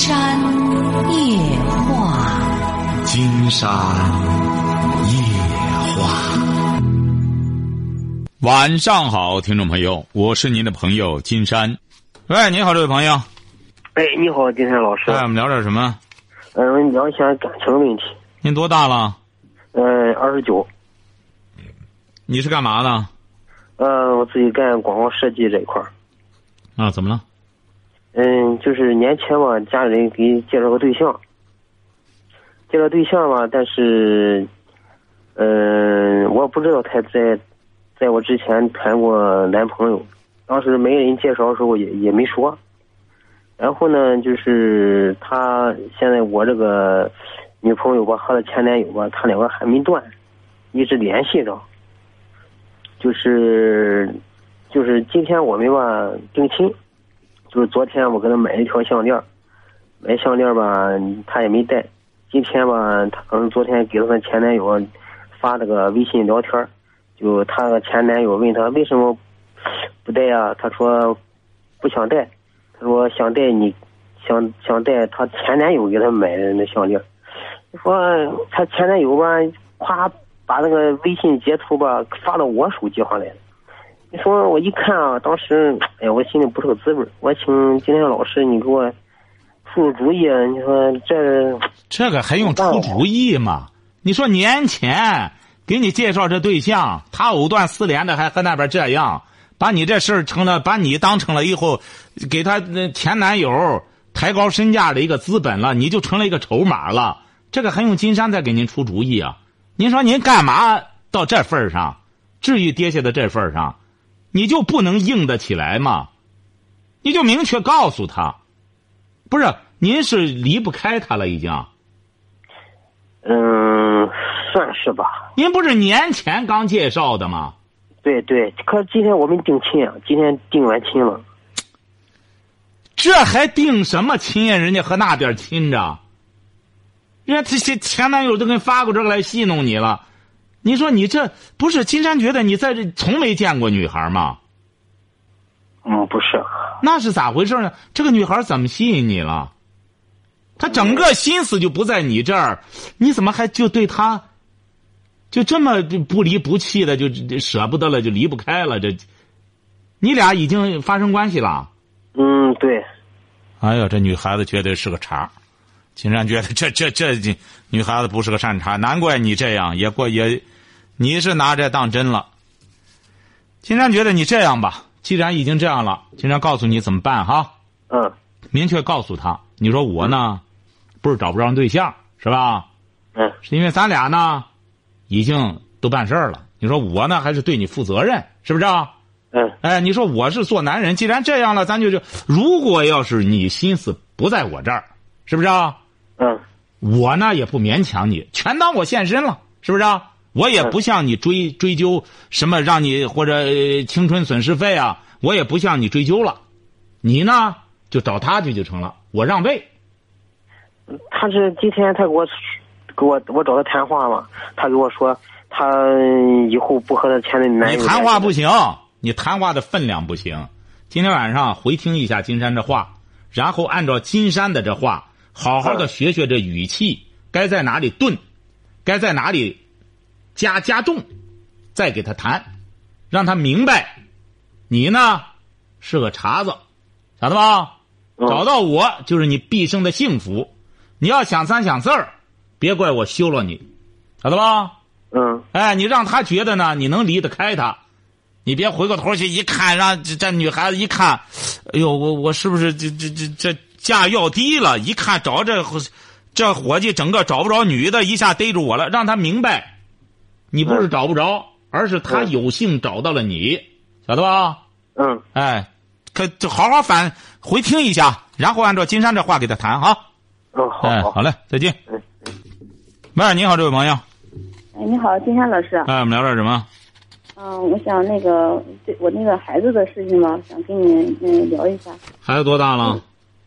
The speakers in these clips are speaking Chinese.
山夜话，金山夜话。晚上好，听众朋友，我是您的朋友金山。喂，你好，这位朋友。哎，你好，金山老师。哎，我们聊点什么？嗯，聊一下感情问题。您多大了？嗯，二十九。你是干嘛的？嗯，我自己干广告设计这一块儿。啊，怎么了？嗯，就是年前吧，家里人给介绍个对象，介绍对象吧，但是，嗯，我不知道他在，在我之前谈过男朋友，当时没人介绍的时候也也没说。然后呢，就是他现在我这个女朋友吧和他前男友吧，他两个还没断，一直联系着。就是，就是今天我们吧定亲，就是昨天我给他买了一条项链，买项链吧他也没戴。今天吧他可能昨天给他前男友发那个微信聊天，就他的前男友问他为什么不戴啊？他说不想戴，他说想戴你，想想戴他前男友给他买的那项链。说他前男友吧夸。把那个微信截图吧发到我手机上来了，你说我一看啊，当时哎呀，我心里不是个滋味我请今天老师，你给我出出主意。你说这这个还用出主意吗？你说年前给你介绍这对象，他藕断丝连的，还和那边这样，把你这事儿成了，把你当成了以后给他前男友抬高身价的一个资本了，你就成了一个筹码了。这个还用金山再给您出主意啊？您说您干嘛到这份儿上，至于跌下到这份儿上，你就不能硬得起来吗？你就明确告诉他，不是您是离不开他了已经。嗯，算是吧。您不是年前刚介绍的吗？对对，可今天我们定亲啊，今天定完亲了。这还定什么亲呀？人家和那边亲着。人家这些前男友都给发过这个来戏弄你了，你说你这不是金山觉得你在这从没见过女孩吗？嗯，不是。那是咋回事呢？这个女孩怎么吸引你了？她整个心思就不在你这儿，你怎么还就对她，就这么不离不弃的，就舍不得了，就离不开了？这，你俩已经发生关系了？嗯，对。哎呀，这女孩子绝对是个茬。金山觉得 这这这女孩子不是个善茬，难怪你这样也过也，你是拿这当真了。金山觉得你这样吧，既然已经这样了，金山告诉你怎么办哈。嗯。明确告诉他，你说我呢，不是找不着对象是吧？嗯。是因为咱俩呢，已经都办事儿了。你说我呢，还是对你负责任，是不是？嗯。哎，你说我是做男人，既然这样了，咱就就如果要是你心思不在我这儿，是不是啊？嗯，我呢也不勉强你，全当我现身了，是不是啊？我也不向你追追究什么，让你或者青春损失费啊，我也不向你追究了。你呢就找他去就成了，我让位。他是今天他给我给我我找他谈话嘛，他给我说他以后不和他前任男友。你谈话不行，你谈话的分量不行。今天晚上回听一下金山这话，然后按照金山的这话。好好的学学这语气，该在哪里顿，该在哪里加加重，再给他谈，让他明白，你呢是个茬子，晓得吧？找到我就是你毕生的幸福。你要想三想四儿，别怪我休了你，晓得吧？嗯。哎，你让他觉得呢，你能离得开他，你别回过头去一看，让这这女孩子一看，哎呦，我我是不是这这这这？价要低了，一看找这这伙计，整个找不着女的，一下逮住我了。让他明白，你不是找不着，而是他有幸找到了你，晓得吧？嗯。哎，可就好好反回听一下，然后按照金山这话给他谈哈。嗯，好。哎，好嘞，再见。喂，你好，这位朋友。哎，你好，金山老师。哎，我们聊点什么？嗯，我想那个对我那个孩子的事情嘛，想跟你嗯聊一下。孩子多大了？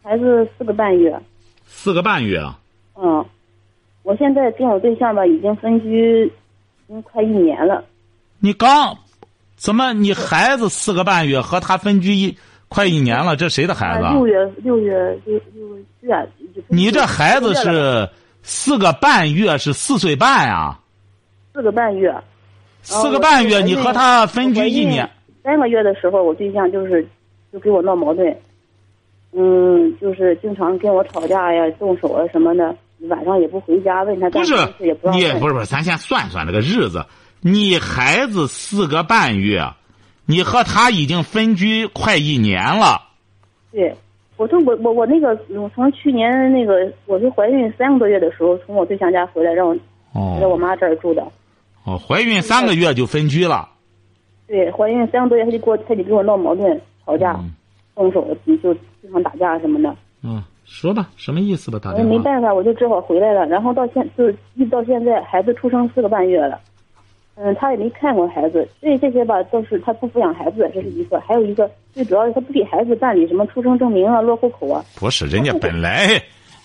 孩子四个半月，四个半月啊。嗯，我现在跟我对象吧，已经分居，已经快一年了。你刚，怎么你孩子四个半月和他分居一快一年了，这谁的孩子？六月六月六六月。你这孩子是四个半月，是四岁半呀？四个半月。四个半月，你和他分居一年。三个月的时候，我对象就是就给我闹矛盾，嗯，就是经常跟我吵架呀、动手啊什么的，晚上也不回家，问他不是也不你不是不是，咱先算算这个日子。你孩子四个半月，你和他已经分居快一年了。对，我从我我我那个，我从去年那个我是怀孕三个多月的时候，从我对象家回来，让我在我妈这儿住的。哦，怀孕三个月就分居了。对，怀孕三个多月他就给我，他就跟我闹矛盾、吵架、动手，就经常打架什么的。嗯，说吧，什么意思吧？打电话。没办法，我就只好回来了。然后到现就一直到现在，孩子出生四个半月了。嗯，他也没看过孩子，所以这些吧都是他不抚养孩子，这是一个。还有一个最主要是他不给孩子办理什么出生证明啊、落户口啊。不是，人家本来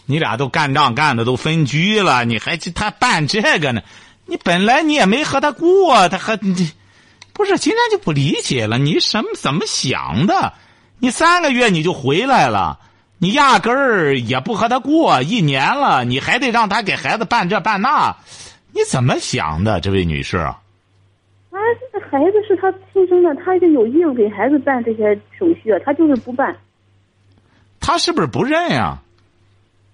你俩都干仗干的都分居了，你还他办这个呢？你本来你也没和他过，他还你，不是？今天就不理解了，你什么怎么想的？你三个月你就回来了，你压根儿也不和他过一年了，你还得让他给孩子办这办那，你怎么想的，这位女士？啊，这个孩子是他亲生的，他就有义务给孩子办这些手续，他就是不办。他是不是不认呀？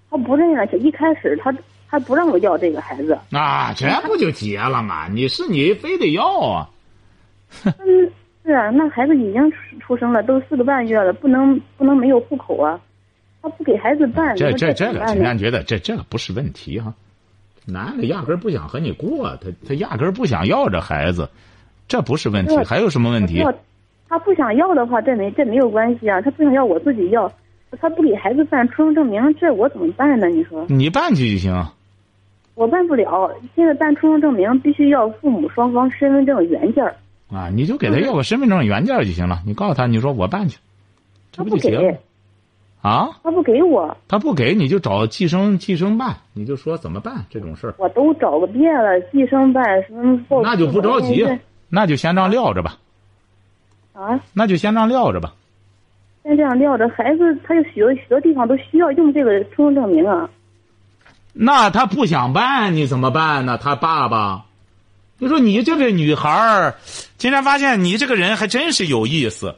他不认了，一开始他。他不让我要这个孩子，那这不就结了吗？你是你非得要啊？嗯，是啊，那孩子已经出生了，都四个半月了，不能不能没有户口啊？他不给孩子办，这这这个，竟然觉得这这个不是问题哈？男的压根不想和你过，他他压根不想要这孩子，这不是问题，还有什么问题？他不想要的话，这没这没有关系啊，他不想要，我自己要。他不给孩子办出生证明，这我怎么办呢？你说？你办去就行。我办不了，现在办出生证明必须要父母双方身份证原件啊，你就给他要个身份证原件就行了。你告诉他，你说我办去，这不就行了？啊？他不给我。他不给你就找计生计生办，你就说怎么办这种事我都找个遍了，计生办什么？那就不着急，那就先这样撂着吧。啊？那就先这样撂着吧。先这样撂着，孩子他有许多许多地方都需要用这个出生证明啊。那他不想办，你怎么办呢？他爸爸，你说你这个女孩儿，今天发现你这个人还真是有意思。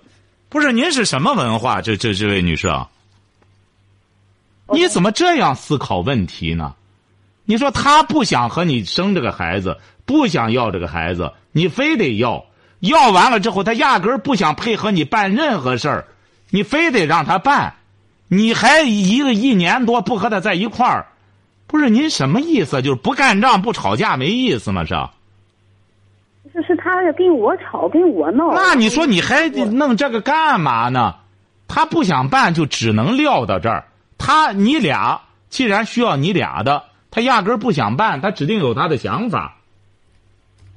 不是您是什么文化？这这这位女士啊，你怎么这样思考问题呢？你说他不想和你生这个孩子，不想要这个孩子，你非得要，要完了之后，他压根儿不想配合你办任何事儿，你非得让他办，你还一个一年多不和他在一块儿。不是您什么意思？就是不干仗、不吵架没意思吗？是？是是，他要跟我吵，跟我闹。那你说你还弄这个干嘛呢？他不想办，就只能撂到这儿。他你俩既然需要你俩的，他压根儿不想办，他指定有他的想法。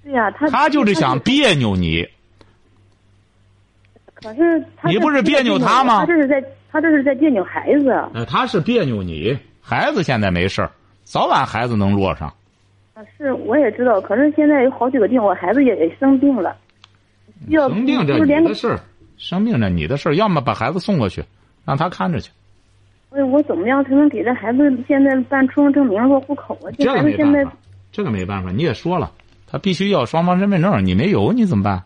对呀，他他就是想别扭你。可是你不是别扭他吗？他这是在他这是在别扭孩子。呃，他是别扭你，孩子现在没事儿。早晚孩子能落上，啊，是我也知道，可是现在有好几个病，我孩子也也生病了，生病这你的事儿，生病这你的事儿，要么把孩子送过去，让他看着去。哎，我怎么样才能给这孩子现在办出生证明、落户口啊？这个没办法，这个没办法，你也说了，他必须要双方身份证，你没有，你怎么办？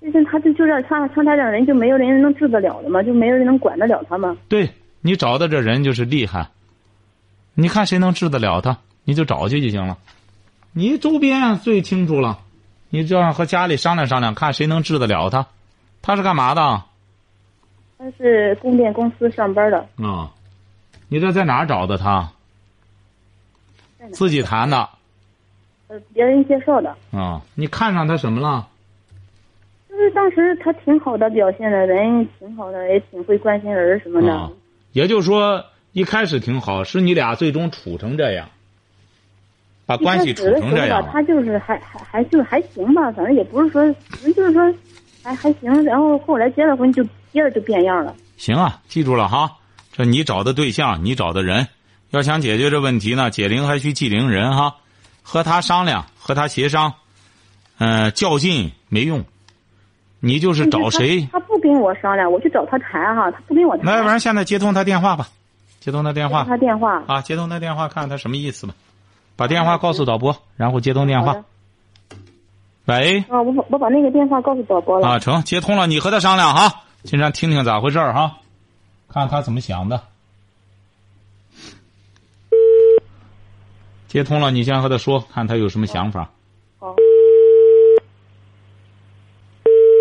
最近他就就这像像他这样人，就没有人能治得了的吗？就没有人能管得了他吗？对你找的这人就是厉害。你看谁能治得了他，你就找去就行了。你周边最清楚了，你这样和家里商量商量，看谁能治得了他。他是干嘛的？他是供电公司上班的。啊，你这在哪儿找的他？自己谈的。呃，别人介绍的。啊，你看上他什么了？就是当时他挺好的表现的，人挺好的，也挺会关心人什么的。也就是说。一开始挺好，是你俩最终处成这样，把关系处成这样。他就是还还还就还行吧，反正也不是说，反正就是说还还行。然后后来结了婚，就接着就变样了。行啊，记住了哈，这你找的对象，你找的人，要想解决这问题呢，解铃还需系铃人哈，和他商量，和他协商，嗯，较劲没用，你就是找谁？他不跟我商量，我去找他谈哈，他不跟我谈。那要不然现在接通他电话吧，接通他电话他电话啊，接通他电话，看看他什么意思吧。把电话告诉导播，然后接通电话。喂，啊，我把我把那个电话告诉导播了。啊，成，接通了，你和他商量哈，金山听听咋回事儿哈，看他怎么想的。接通了，你先和他说，看他有什么想法。好，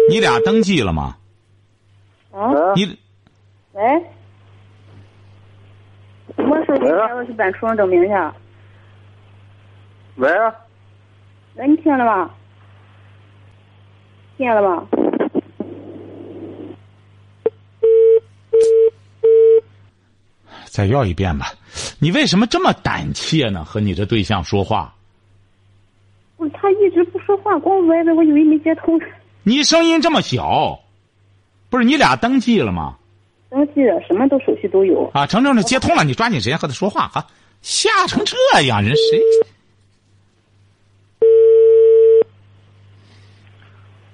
你俩登记了吗？啊，你喂，什么时候你孩子去办出生证明去？喂，喂，你听见了吗？听见了吗？再要一遍吧。你为什么这么胆怯呢？和你这对象说话，不是，他一直不说话，光歪歪，我以为没接通。你声音这么小，不是你俩登记了吗？登记了，什么都手续都有。啊，成成这接通了，你抓紧时间和他说话哈。吓成这样，人谁？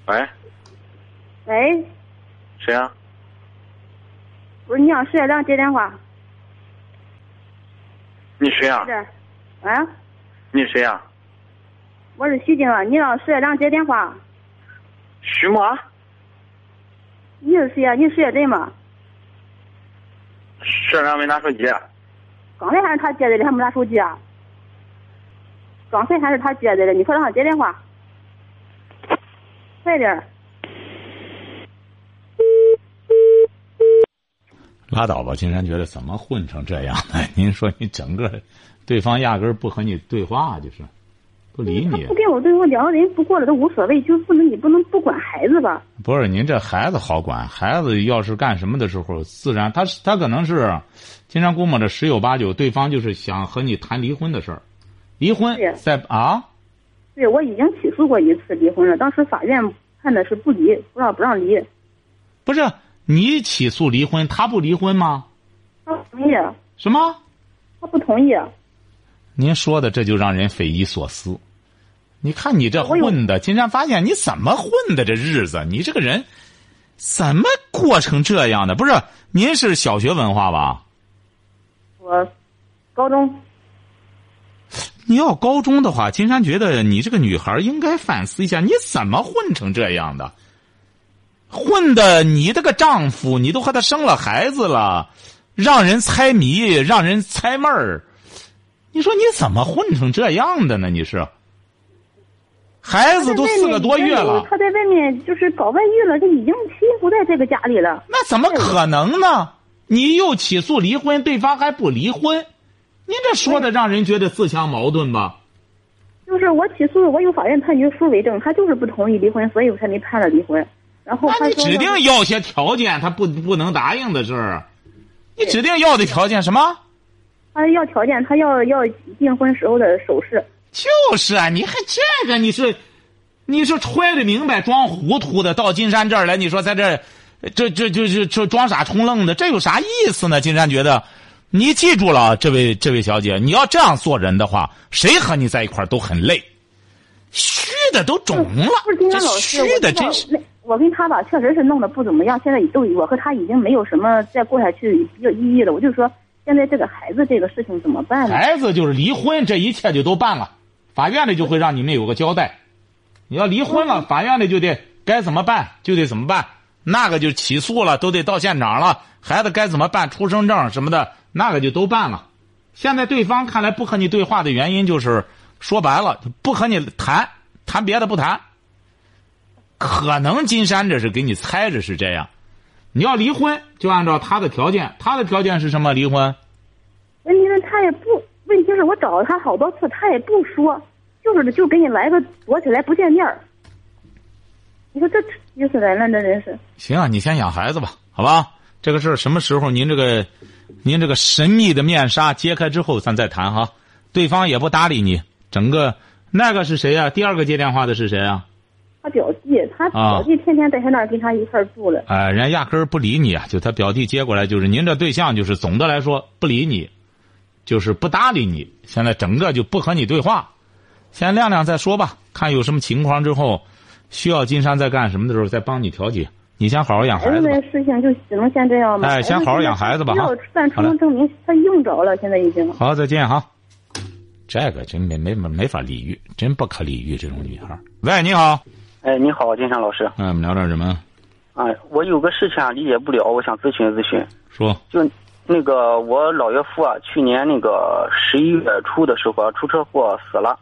喂，喂，谁啊？不是你让石月亮接电话。你谁啊是？？啊，你谁啊？我是徐静啊，你让石月亮接电话。徐么？你是谁啊？你是石月珍吗？社长没拿手机。刚才还是他接的，还没拿手机啊？刚才还是他接的了，你快让他接电话，快点儿。拉倒吧，金山觉得怎么混成这样呢？您说你整个，对方压根儿不和你对话，就是不理你他不。跟我对话，两个人不过了都无所谓，就不能你不能不管孩子吧？不是您这孩子好管，孩子要是干什么的时候，自然他他可能是，金山估摸着十有八九，对方就是想和你谈离婚的事儿，离婚是在啊，对，我已经起诉过一次离婚了，当时法院判的是不离，不让不让离，不是你起诉离婚，他不离婚吗？他不同意，什么？他不同意。您说的这就让人匪夷所思。你看你这混的，金山发现你怎么混的这日子？你这个人怎么过成这样的？不是，您是小学文化吧？我高中你要高中的话，金山觉得你这个女孩应该反思一下，你怎么混成这样的？混的你这个丈夫，你都和他生了孩子了，让人猜谜，让人猜闷儿。你说你怎么混成这样的呢？你是 孩子都四个多月了，他在外面就是搞外遇了，就已经妻不在这个家里了。那怎么可能呢？你又起诉离婚，对方还不离婚，您这说的让人觉得自相矛盾吧？就是我起诉，我有法院判决书为证，他就是不同意离婚，所以我才没判了离婚。然后那你指定要些条件，他不不能答应的事儿。你指定要的条件什么？他要条件，他要要订婚时候的首饰。就是啊，你还这个你是，你是揣着明白装糊涂的，到金山这儿来，你说在这儿，这这这这这装傻充愣的，这有啥意思呢？金山觉得，你记住了，这位这位小姐，你要这样做人的话，谁和你在一块儿都很累，虚的都肿了不是，金这山老师，虚的真是。那我跟他吧，确实是弄得不怎么样。现在都我和他已经没有什么再过下去比较意义了。我就说，现在这个孩子这个事情怎么办呢？孩子就是离婚，这一切就都办了，法院里就会让你们有个交代。你要离婚了，法院里就得该怎么办就得怎么办，那个就起诉了，都得到现场了。孩子该怎么办，出生证什么的，那个就都办了。现在对方看来不和你对话的原因就是，说白了不和你谈，谈别的不谈。可能金山这是给你猜着是这样，你要离婚就按照他的条件，他的条件是什么？离婚。问题是他也不，问题是我找了他好多次，他也不说，就是就给你来个躲起来不见面儿。你说这意思人了，这真是。行啊，你先养孩子吧，好吧？这个事儿什么时候您这个，您这个神秘的面纱揭开之后，咱再谈哈。对方也不搭理你，整个那个是谁呀、第二个接电话的是谁啊？他表弟，他表弟天天在他那儿跟他一块儿住了。哎、人家压根儿不理你啊！就他表弟接过来，就是您这对象，就是总的来说不理你，就是不搭理你。现在整个就不和你对话，先晾晾再说吧。看有什么情况之后，需要金山在干什么的时候再帮你调解。你先好好养孩子吧。那事情就只能先这样吗？哎先好好养孩子吧哈要办出生证明，他用着了，现在已经。好，再见哈。这个真没没没法理喻，真不可理喻这种女孩。喂，你好，哎，你好，金山老师。嗯，我们聊点什么？哎，我有个事情啊，理解不了，我想咨询咨询。说，就那个我老岳父啊，去年那个十一月初的时候啊出车祸死了，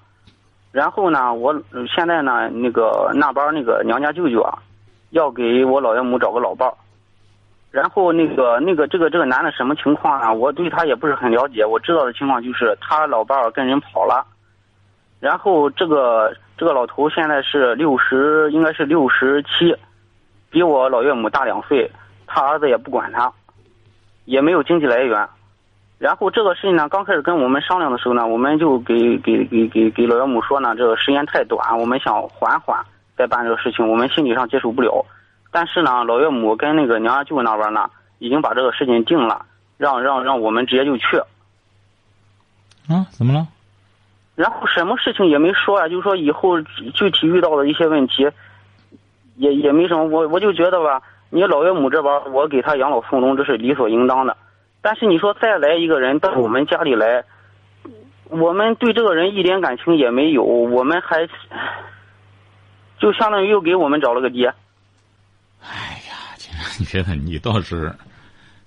然后呢，我嗯现在呢那个那边那个娘家舅舅啊，要给我老岳母找个老伴儿，然后那个那个这个这个男的什么情况啊？我对他也不是很了解，我知道的情况就是他老伴儿跟人跑了，然后这个这个老头现在是六十，应该是六十七，比我老岳母大两岁，他儿子也不管他。也没有经济来源。然后这个事情呢，刚开始跟我们商量的时候呢，我们就给给给给给老岳母说呢，这个时间太短，我们想缓缓再办这个事情，我们心理上接受不了。但是呢，老岳母跟那个娘家舅那边呢，已经把这个事情定了，让让让我们直接就去。啊，怎么了？然后什么事情也没说啊，就是说以后具体遇到的一些问题，也也没什么。我我就觉得吧，你老岳母这边我给他养老送终，这是理所应当的。但是你说再来一个人到我们家里来，我们对这个人一点感情也没有，我们还就相当于又给我们找了个爹。哎呀，金山 觉得你倒是，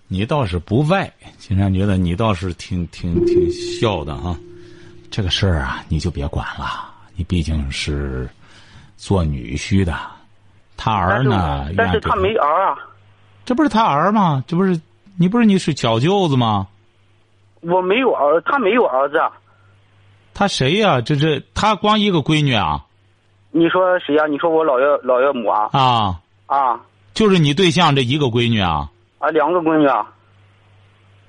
你倒是不外。金山觉得你倒是挺挺挺孝的哈。这个事儿啊，你就别管了。你毕竟是做女婿的，他儿呢？但是他没儿啊。这不是他儿吗？这不是你不是你是小舅子吗？我没有儿，他没有儿子。他谁呀、这这他光一个闺女啊？你说谁呀、你说我老岳老岳母啊？啊，啊就是你对象这一个闺女啊？啊，两个闺女啊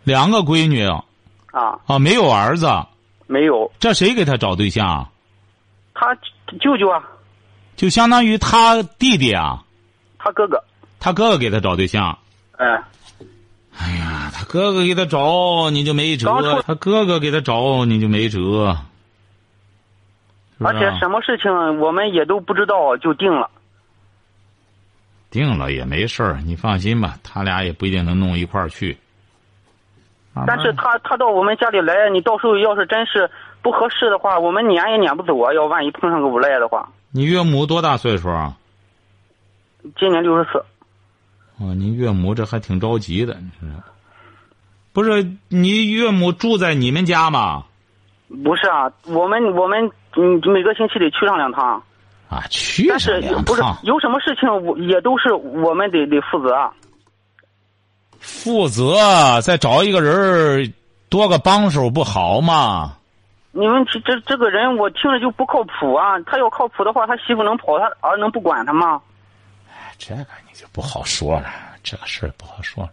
两个闺女啊，啊，没有儿子，没有。这谁给他找对象啊？他舅舅啊，就相当于他弟弟啊，他哥哥。他哥哥给他找对象。哎，哎呀，他哥哥给他找，你就没辙；他哥哥给他找，你就没辙。而且什么事情我们也都不知道就定了。定了也没事儿，你放心吧，他俩也不一定能弄一块儿去。但是他他到我们家里来，你到时候要是真是不合适的话，我们撵也撵不走啊。要万一碰上个无赖的话，你岳母多大岁数啊？今年六十四。哦，您岳母这还挺着急的，你知道？不是你岳母住在你们家吗？不是啊，我们我们嗯每个星期得去上两趟，啊，去上两不是，有什么事情我也都是我们得得负责啊。负责再找一个人多个帮手不好吗？你们这这这个人，我听着就不靠谱啊！他要靠谱的话，他媳妇能跑，他儿能不管他吗？这个你就不好说了，这个事儿不好说了。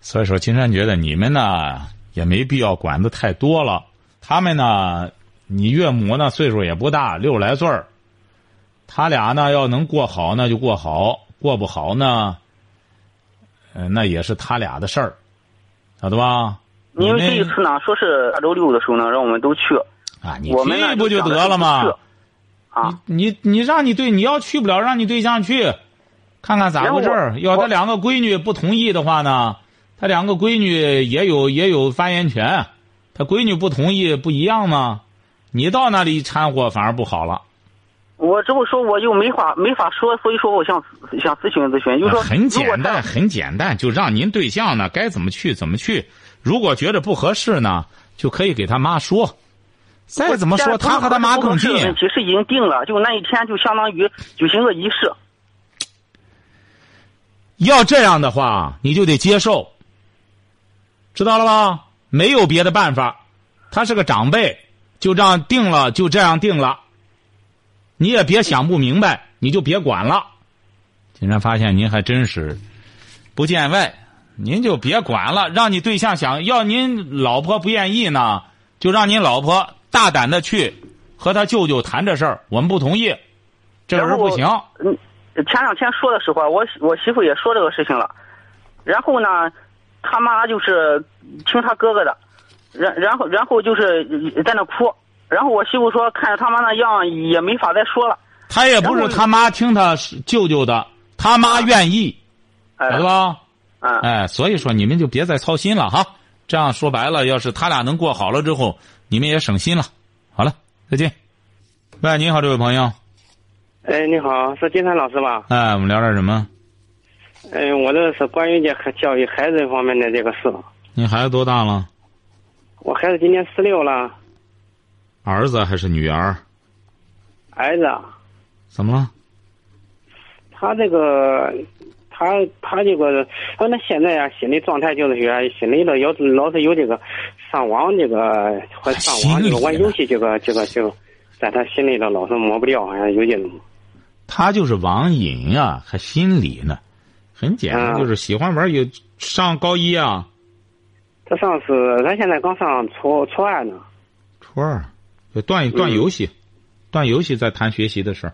所以说，金山觉得你们呢也没必要管的太多了。他们呢，你岳母呢岁数也不大，六十来岁儿。他俩呢要能过好，那就过好；过不好呢，呃，那也是他俩的事儿，晓得吧？因为这一次呢，说是下周六的时候呢，让我们都去。啊，你去不就得了吗？啊，你你你让你对你要去不了，让你对象去，看看咋回事儿。要他两个闺女不同意的话呢，他两个闺女也有也有发言权，他闺女不同意不一样吗？你到那里一掺和反而不好了。我这么说我又没法没法说，所以说我想想咨询咨询，就是说很简单，很简单，就让您对象呢该怎么去怎么去。如果觉得不合适呢，就可以给他妈说。再怎么说，他和他妈更近不。是问题是已经定了，就那一天就相当于举行个仪式。要这样的话，你就得接受，知道了吧？没有别的办法，他是个长辈，就这样定了，就这样定了。你也别想不明白，你就别管了。竟然发现您还真是不见外，您就别管了，让你对象想要您老婆不愿意呢，就让您老婆大胆的去和他舅舅谈这事儿，我们不同意，这人不行。嗯，前两天说的时候，我我媳妇也说这个事情了，然后呢，他妈就是听他哥哥的，然然后然后就是在那哭，然后我媳妇说看着他妈那样也没法再说了。他也不是他妈听他舅舅的，他妈愿意，哎晓得吧？嗯，哎，所以说你们就别再操心了哈。这样说白了，要是他俩能过好了之后，你们也省心了。好了，再见。喂，你好，这位朋友。哎，你好，是金山老师吧？哎，我们聊点什么？哎，我这是关于这个教育孩子方面的这个事。你孩子多大了？我孩子今年十六了，儿子还是女儿？儿子，怎么了？他这个，他他这个，他那现在啊，心理状态就是说，心里头有老是有这个上网这个或上网这个玩游戏这个这个这个，在他心里头老是抹不掉，好像有这种。他就是网瘾啊、还心理呢。很简单，啊就是喜欢玩有上高一啊，他上次，他现在刚上初初二呢。初二，就断断游戏，断游戏再谈学习的事儿，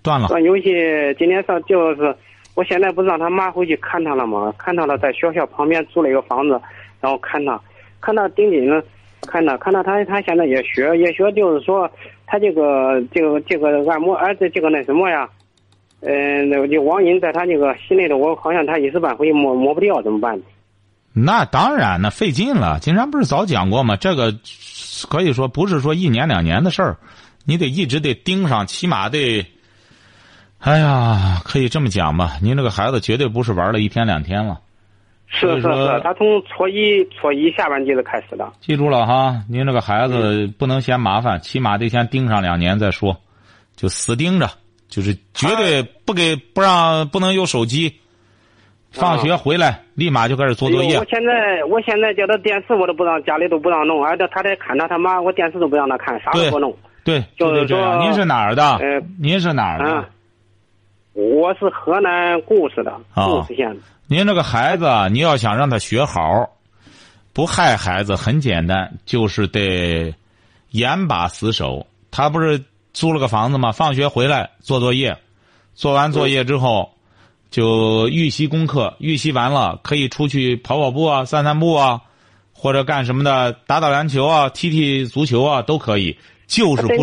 断了。断游戏今天上就是，我现在不是让他妈回去看他了吗？看他了，在学校旁边租了一个房子，然后看他，看他盯紧了，看他，看他他他现在也学也学，就是说他这个这个这个按摩儿子这个那什么呀，嗯、那个就网瘾在他那个心里头，我好像他一时半会抹抹不掉，怎么办？那当然，那费劲了。金山不是早讲过吗？这个可以说不是说一年两年的事儿，你得一直得盯上，起码得。哎呀，可以这么讲吧？您这个孩子绝对不是玩了一天两天了。是是是，他从初一初一下半季就开始的。记住了哈，您这个孩子不能嫌麻烦，起码得先盯上两年再说，就死盯着，就是绝对不给不让不能有手机。放学回来立马就开始做作业我。现在我现在叫他电视我都不让，家里都不让弄，而且他在看他他妈，我电视都不让他看，啥都不弄。对，就就是这样。说您是哪儿的？呃您是哪儿的？啊，我是河南固始的，哦固始县的。您这个孩子啊，你要想让他学好，不害孩子，很简单，就是得严把死守。他不是租了个房子吗？放学回来做作业，做完作业之后，就预习功课，预习完了可以出去跑跑步啊、散散步啊，或者干什么的，打打篮球啊、踢踢足球啊，都可以，就是不准。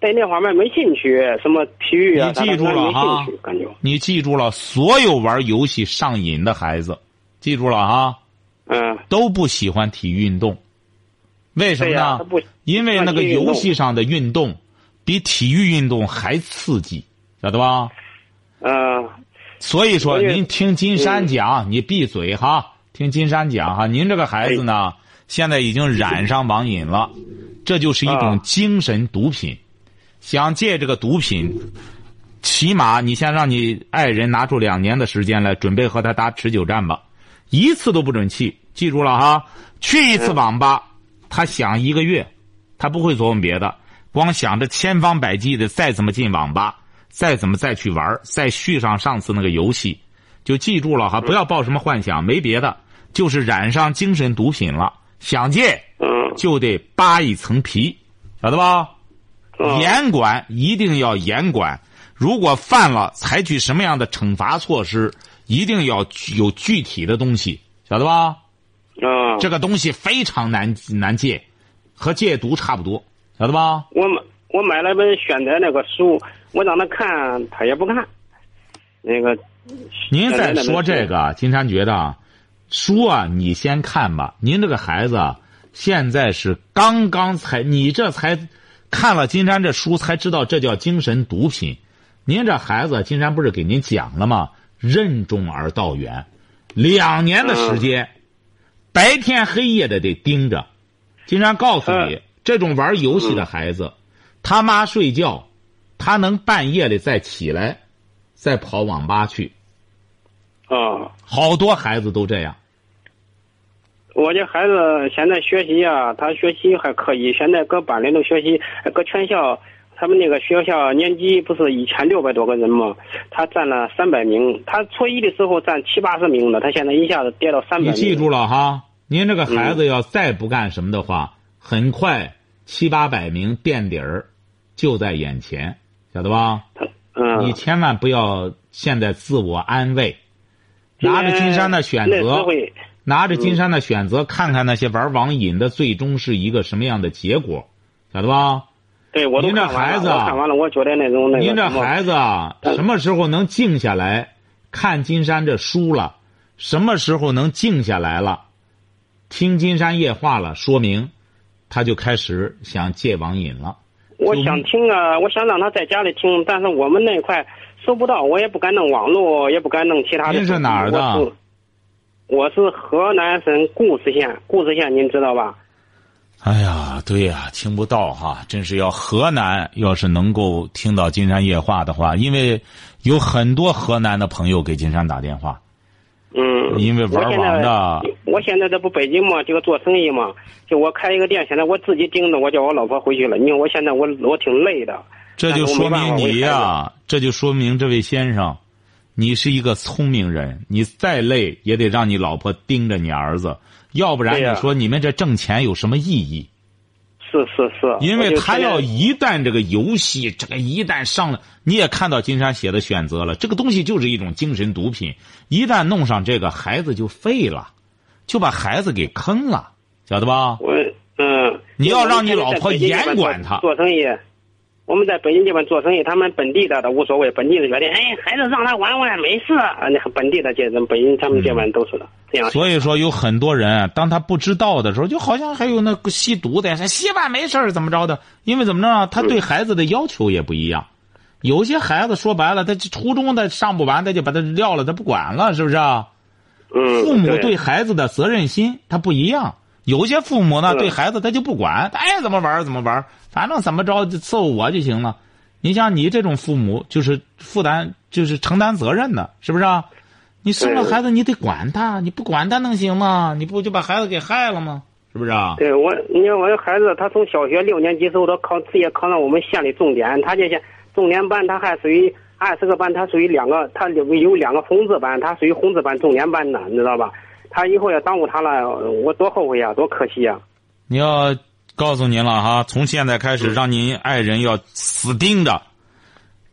对那方面，没兴趣，什么体育啊，你记住了他没哈兴趣，感觉。你记住了，所有玩游戏上瘾的孩子，记住了啊。嗯，都不喜欢体育运动，为什么呢？因为那个游戏上的运动比体育运动还刺激，晓得吧？嗯，所以说，您听金山讲，你闭嘴哈，听金山讲哈。您这个孩子呢，现在已经染上网瘾了，这就是一种啊精神毒品。想戒这个毒品，起码你先让你爱人拿出两年的时间来准备和他打持久战吧，一次都不准去，记住了哈。去一次网吧，他想一个月，他不会琢磨别的，光想着千方百计的再怎么进网吧，再怎么再去玩，再续上上次那个游戏，就记住了哈，不要抱什么幻想，没别的，就是染上精神毒品了。想戒嗯，就得扒一层皮，晓得吧？嗯严管一定要严管，如果犯了，采取什么样的惩罚措施，一定要有具体的东西，晓得吧？啊，这个东西非常难难戒，和戒毒差不多，晓得吧？我买我买了本选择那个书，我让他看，他也不看。那个，您再说这个，金山觉得啊，书啊，你先看吧。您这个孩子啊，现在是刚刚才，你这才看了金山这书，才知道这叫精神毒品。您这孩子，金山不是给您讲了吗？任重而道远，两年的时间，白天黑夜的得盯着。金山告诉你，这种玩游戏的孩子，他妈睡觉，他能半夜里再起来，再跑网吧去。啊，好多孩子都这样。我这孩子现在学习啊，他学习还可以，现在搁班里头学习，搁全校，他们那个学校年级不是一千六百多个人吗？他占了三百名，他初一的时候占七八十名的，他现在一下子跌到三百名。你记住了哈，您这个孩子要再不干什么的话，很快七八百名垫底儿就在眼前，晓得吧？嗯，你千万不要现在自我安慰，拿着金山的选择拿着金山的选择，看看那些玩网瘾的最终是一个什么样的结果，晓得吧？对我您这孩子看完了，我觉得那种那您这孩子啊，什么时候能静下来，看金山这书了，什么时候能静下来了，听金山夜话了，说明他就开始想戒网瘾了。我想听啊，我想让他在家里听，但是我们那块收不到，我也不敢弄网络，也不敢弄其他的。您是哪儿的？我是我是河南省固始县，固始县您知道吧？哎呀，对呀，听不到哈，真是要河南要是能够听到金山夜话的话，因为有很多河南的朋友给金山打电话。嗯，因为玩网的。我现在这不北京嘛，这个做生意嘛，就我开一个店，现在我自己盯着，我叫我老婆回去了。你看我现在我我挺累的。这就说明你呀，这就说明这位先生，你是一个聪明人。你再累也得让你老婆盯着你儿子。要不然你说你们这挣钱有什么意义？是是是，因为他要一旦这个游戏，这个一旦上了，你也看到金山写的选择了，这个东西就是一种精神毒品。一旦弄上这个，孩子就废了，就把孩子给坑了，晓得吧？我嗯，你要让你老婆严管他做生意。我们在北京这边做生意，他们本地的都无所谓，本地的觉得，哎，孩子让他玩玩没事啊。那本地的这人，北京他们这边都是的，这样。所以说，有很多人，当他不知道的时候，就好像还有那个吸毒的，吸吧没事怎么着的？因为怎么着，他对孩子的要求也不一样。有些孩子说白了，他初中的上不完，他就把他撂了，他不管了，是不是？嗯。父母对孩子的责任心他不一样。有些父母呢，对孩子他就不管，他爱怎么玩怎么玩，反正怎么着就伺候我就行了。你像你这种父母，就是负担，就是承担责任的，是不是？你生了孩子，你得管他，你不管他能行吗？你不就把孩子给害了吗？是不是啊？对我，你看我这孩子，他从小学六年级时候，他考直接考上我们县里重点，他这些重点班，他还属于二十个班，他属于两个，他有有两个红字班，他属于红字班重点班的，你知道吧？他以后要耽误他了，我多后悔呀，多可惜呀！你要告诉您了哈，从现在开始，让您爱人要死盯着，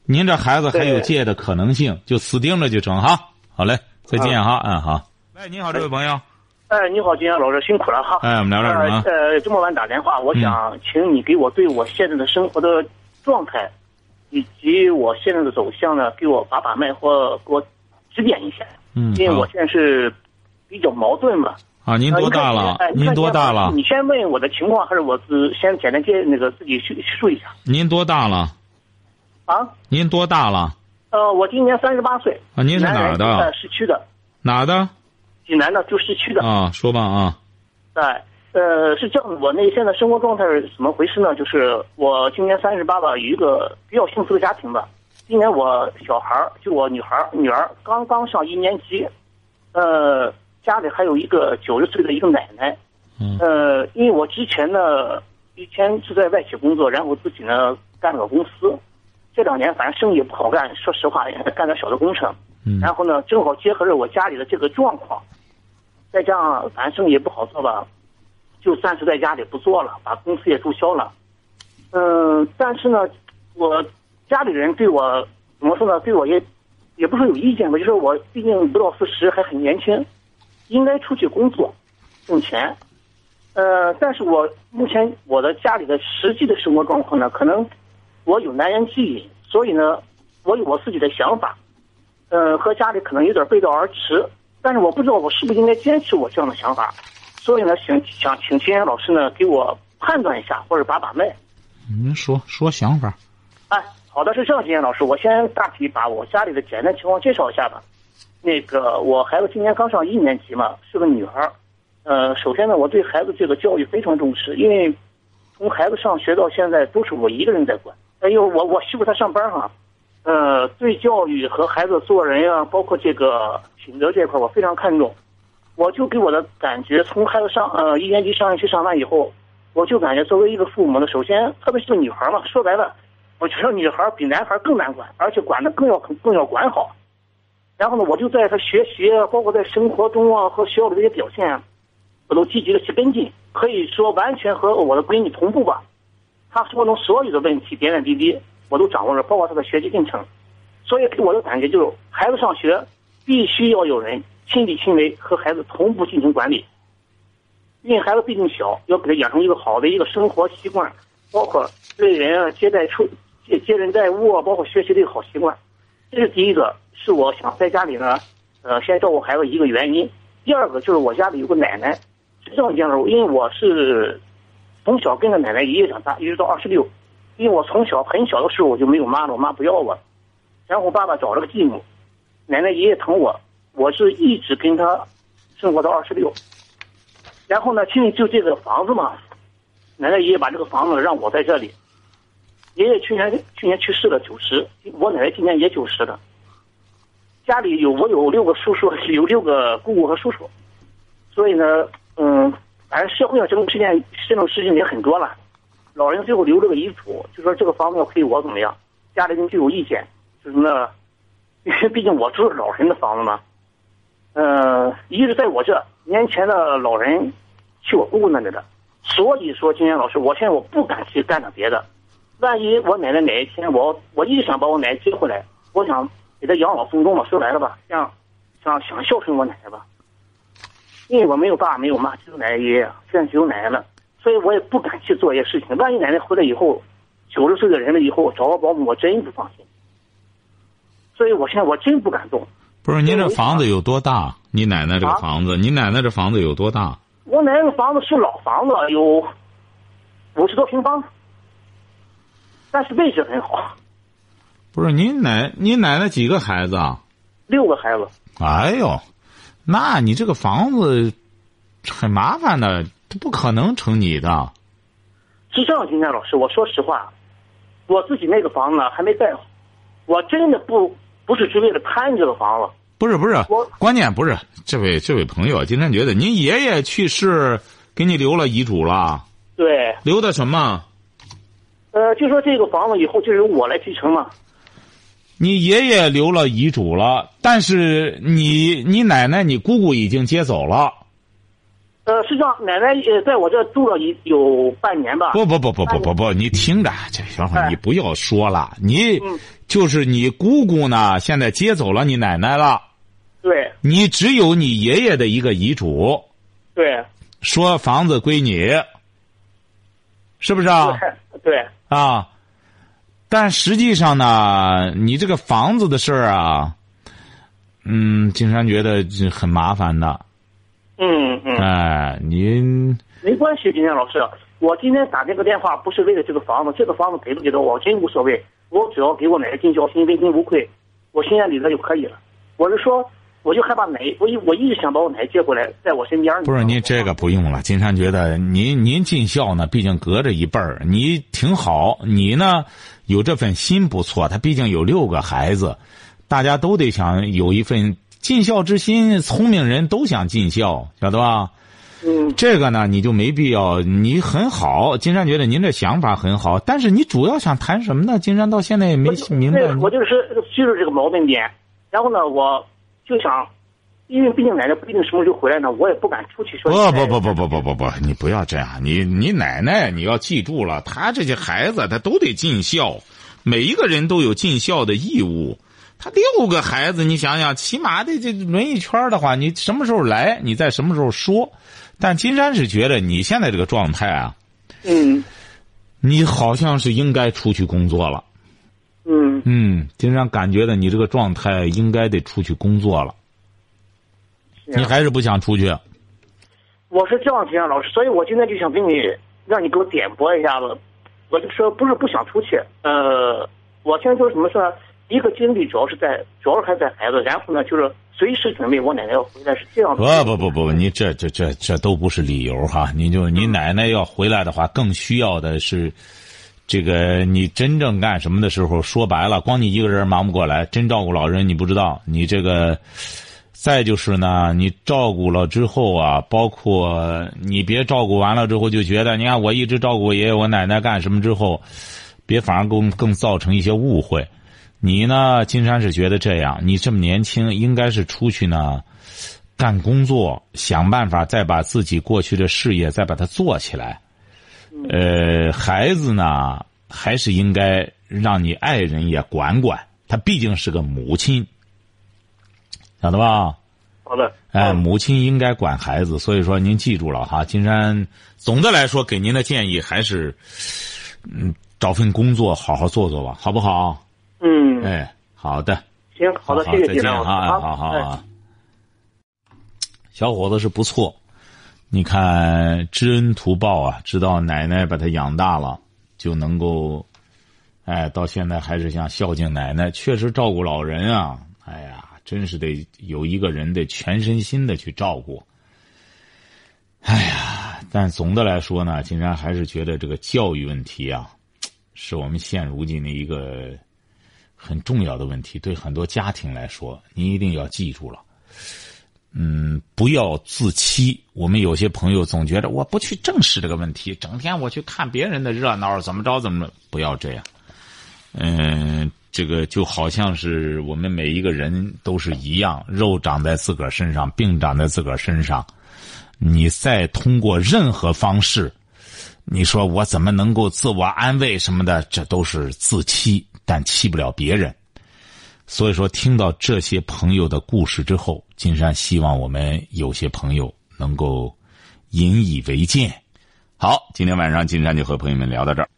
您这孩子还有借的可能性，就死盯着就成哈。好嘞，再见哈，嗯好。喂，你好，这位朋友。哎，你好，金阳老师，辛苦了哈。哎，我们聊点什么？呃，这么晚打电话，我想请你给我对我现在的生活的状态，以及我现在的走向呢，给我把把脉或给我指点一下。嗯。因为我现在是。比较矛盾嘛？啊，您多大了？您多大了？你先问我的情况，还是我是先简单介那个自己叙叙述一下？您多大了？啊？您多大了？呃，我今年三十八岁。啊，您是哪儿的？市区的。哪的？济南的，就市区的。啊，说吧啊。哎，呃，是这样，我那现在生活状态是怎么回事呢？就是我今年三十八吧，有一个比较幸福的家庭吧。今年我小孩儿，就我女孩儿女儿刚刚上一年级，呃。家里还有一个九十岁的一个奶奶，嗯，呃，因为我之前呢，以前是在外企工作，然后自己呢干了个公司，这两年反正生意也不好干，说实话，也干点小的工程，嗯，然后呢，正好结合着我家里的这个状况，再加上反正生意也不好做吧，就暂时在家里不做了，把公司也注销了，嗯，但是呢，我家里人对我怎么说呢？对我也也不是有意见吧，就是我毕竟不到四十，还很年轻。应该出去工作，挣钱，呃，但是我目前我的家里的实际的生活状况呢，可能我有难言之隐，所以呢，我有我自己的想法，呃，和家里可能有点背道而驰，但是我不知道我是不是应该坚持我这样的想法，所以呢，想想请金岩老师呢给我判断一下或者把把脉。您说说想法。哎，好的，是这样，金岩老师，我先大体把我家里的简单情况介绍一下吧。那个，我孩子今年刚上一年级嘛，是个女孩儿。呃，首先呢，我对孩子这个教育非常重视，因为从孩子上学到现在都是我一个人在管。哎呦，我我媳妇她上班哈，呃，对教育和孩子做人呀，包括这个品德这块，我非常看重。我就给我的感觉，从孩子上呃一年级上学期上完以后，我就感觉作为一个父母呢，首先特别是个女孩嘛，说白了，我觉得女孩比男孩更难管，而且管的更要更要管好。然后呢，我就在他学习，包括在生活中啊和学校的这些表现，我都积极的去跟进，可以说完全和我的闺女同步吧。他生活中所有的问题点点滴滴，我都掌握着，包括他的学习进程。所以给我的感觉就是，孩子上学必须要有人亲力亲为和孩子同步进行管理。因为孩子毕竟小，要给他养成一个好的一个生活习惯，包括对人啊接待处接接人待物啊，包括学习的一个好习惯。这是第一个，是我想在家里呢，呃，先照顾孩子一个原因。第二个就是我家里有个奶奶，是这样讲的，因为我是从小跟着奶奶爷爷长大，一直到二十六。因为我从小很小的时候我就没有妈了，我妈不要我，然后我爸爸找了个继母，奶奶爷爷疼我，我是一直跟他生活到二十六。然后呢，因为就这个房子嘛，奶奶爷爷把这个房子让我在这里。爷爷去年去年去世了，九十，我奶奶今年也九十了。家里有我有六个叔叔，有六个姑姑和叔叔，所以呢，嗯，反正社会上这种事件，这种事情也很多了。老人最后留了个遗嘱，就说这个房子要归我怎么样？家里人就有意见，就是那，因 为毕竟我住老人的房子嘛。嗯，一直在我这，年前的老人去我姑姑那里的，所以说今天老师，我现在我不敢去干点别的，万一我奶奶哪一天我我一直想把我奶奶接回来，我想。给她养老送终嘛，说白了吧，想想想孝顺我奶奶吧，因为我没有爸没有妈，只有奶奶爷爷，现在只有奶奶了，所以我也不敢去做一些事情。万一奶奶回来以后，九十岁的人了以后找个保姆，我真不放心。所以我现在我真不敢动。不是您这房子有多大？你奶奶这个房子，你奶奶这房子有多大？我奶奶的房子是老房子，有五十多平方，但是位置很好。不是您奶，您奶奶几个孩子啊？六个孩子。哎呦，那你这个房子很麻烦的，它不可能成你的。是这样，金天老师，我说实话，我自己那个房子还没盖好，我真的不不是只为了贪这个房子。不是不是，关键不是这位这位朋友，今天觉得您爷爷去世给你留了遗嘱了。对。留的什么？呃，就说这个房子以后就由我来继承嘛。你爷爷留了遗嘱了，但是你你奶奶、你姑姑已经接走了。呃，是这样奶奶呃在我这住了一有半年吧。不不不不不不不，你听着，这小伙你不要说了，你就是你姑姑呢，现在接走了你奶奶了。对。你只有你爷爷的一个遗嘱。对。说房子归你，是不是啊？对。啊。但实际上呢，你这个房子的事儿啊，嗯，金山觉得很麻烦的。嗯嗯。哎，您没关系，金山老师，我今天打这个电话不是为了这个房子，这个房子给不给到我真无所谓，我只要给我奶奶尽孝心，问心无愧，我心安理得就可以了。我是说。我就害怕奶，我一我一直想把我奶接过来，在我身边。不是您这个不用了，金山觉得您您尽孝呢，毕竟隔着一辈儿，你挺好。你呢有这份心不错，他毕竟有六个孩子，大家都得想有一份尽孝之心。聪明人都想尽孝，晓得吧？嗯。这个呢，你就没必要。你很好，金山觉得您这想法很好，但是你主要想谈什么呢？金山到现在也没明白。我就是就是这个矛盾点，然后呢，我。就想，因为毕竟奶奶不一定什么时候回来呢，我也不敢出去说。不不不不不不不不，你不要这样，你你奶奶你要记住了，她这些孩子她都得尽孝，每一个人都有尽孝的义务。他六个孩子，你想想，起码的这轮一圈的话，你什么时候来，你在什么时候说。但金山是觉得你现在这个状态啊，嗯，你好像是应该出去工作了。嗯嗯，经常感觉到你这个状态应该得出去工作了，你还是不想出去？我是这样想，老师，所以我今天就想跟你，让你给我点拨一下子。我就说不是不想出去，呃，我现在就是什么说？一个精力主要是在，主要还在孩子，然后呢，就是随时准备我奶奶要回来是这样的。不不不不，你这这这这都不是理由哈！你就你奶奶要回来的话，更需要的是。这个你真正干什么的时候，说白了，光你一个人忙不过来。真照顾老人，你不知道。你这个，再就是呢，你照顾了之后啊，包括你别照顾完了之后就觉得，你看我一直照顾我爷爷我奶奶干什么之后，别反而更更造成一些误会。你呢，金山是觉得这样，你这么年轻，应该是出去呢，干工作，想办法再把自己过去的事业再把它做起来。呃，孩子呢，还是应该让你爱人也管管，他毕竟是个母亲，晓得吧？好的。哎，母亲应该管孩子，所以说您记住了哈。金山总的来说给您的建议还是，嗯，找份工作好好做做吧，好不好？嗯。哎，好的。行，好的，谢谢再见金山啊，好好好。小伙子是不错，你看知恩图报啊，知道奶奶把他养大了，就能够，哎，到现在还是想孝敬奶奶，确实照顾老人啊，哎呀，真是得有一个人得全身心的去照顾。哎呀，但总的来说呢，竟然还是觉得这个教育问题啊，是我们现如今的一个很重要的问题。对很多家庭来说，您一定要记住了，嗯，不要自欺。我们有些朋友总觉得我不去正视这个问题，整天我去看别人的热闹，怎么着怎么，不要这样。嗯，这个就好像是我们每一个人都是一样，肉长在自个儿身上，病长在自个儿身上。你再通过任何方式，你说我怎么能够自我安慰什么的，这都是自欺，但欺不了别人。所以说，听到这些朋友的故事之后，金山希望我们有些朋友能够引以为戒。好，今天晚上金山就和朋友们聊到这儿。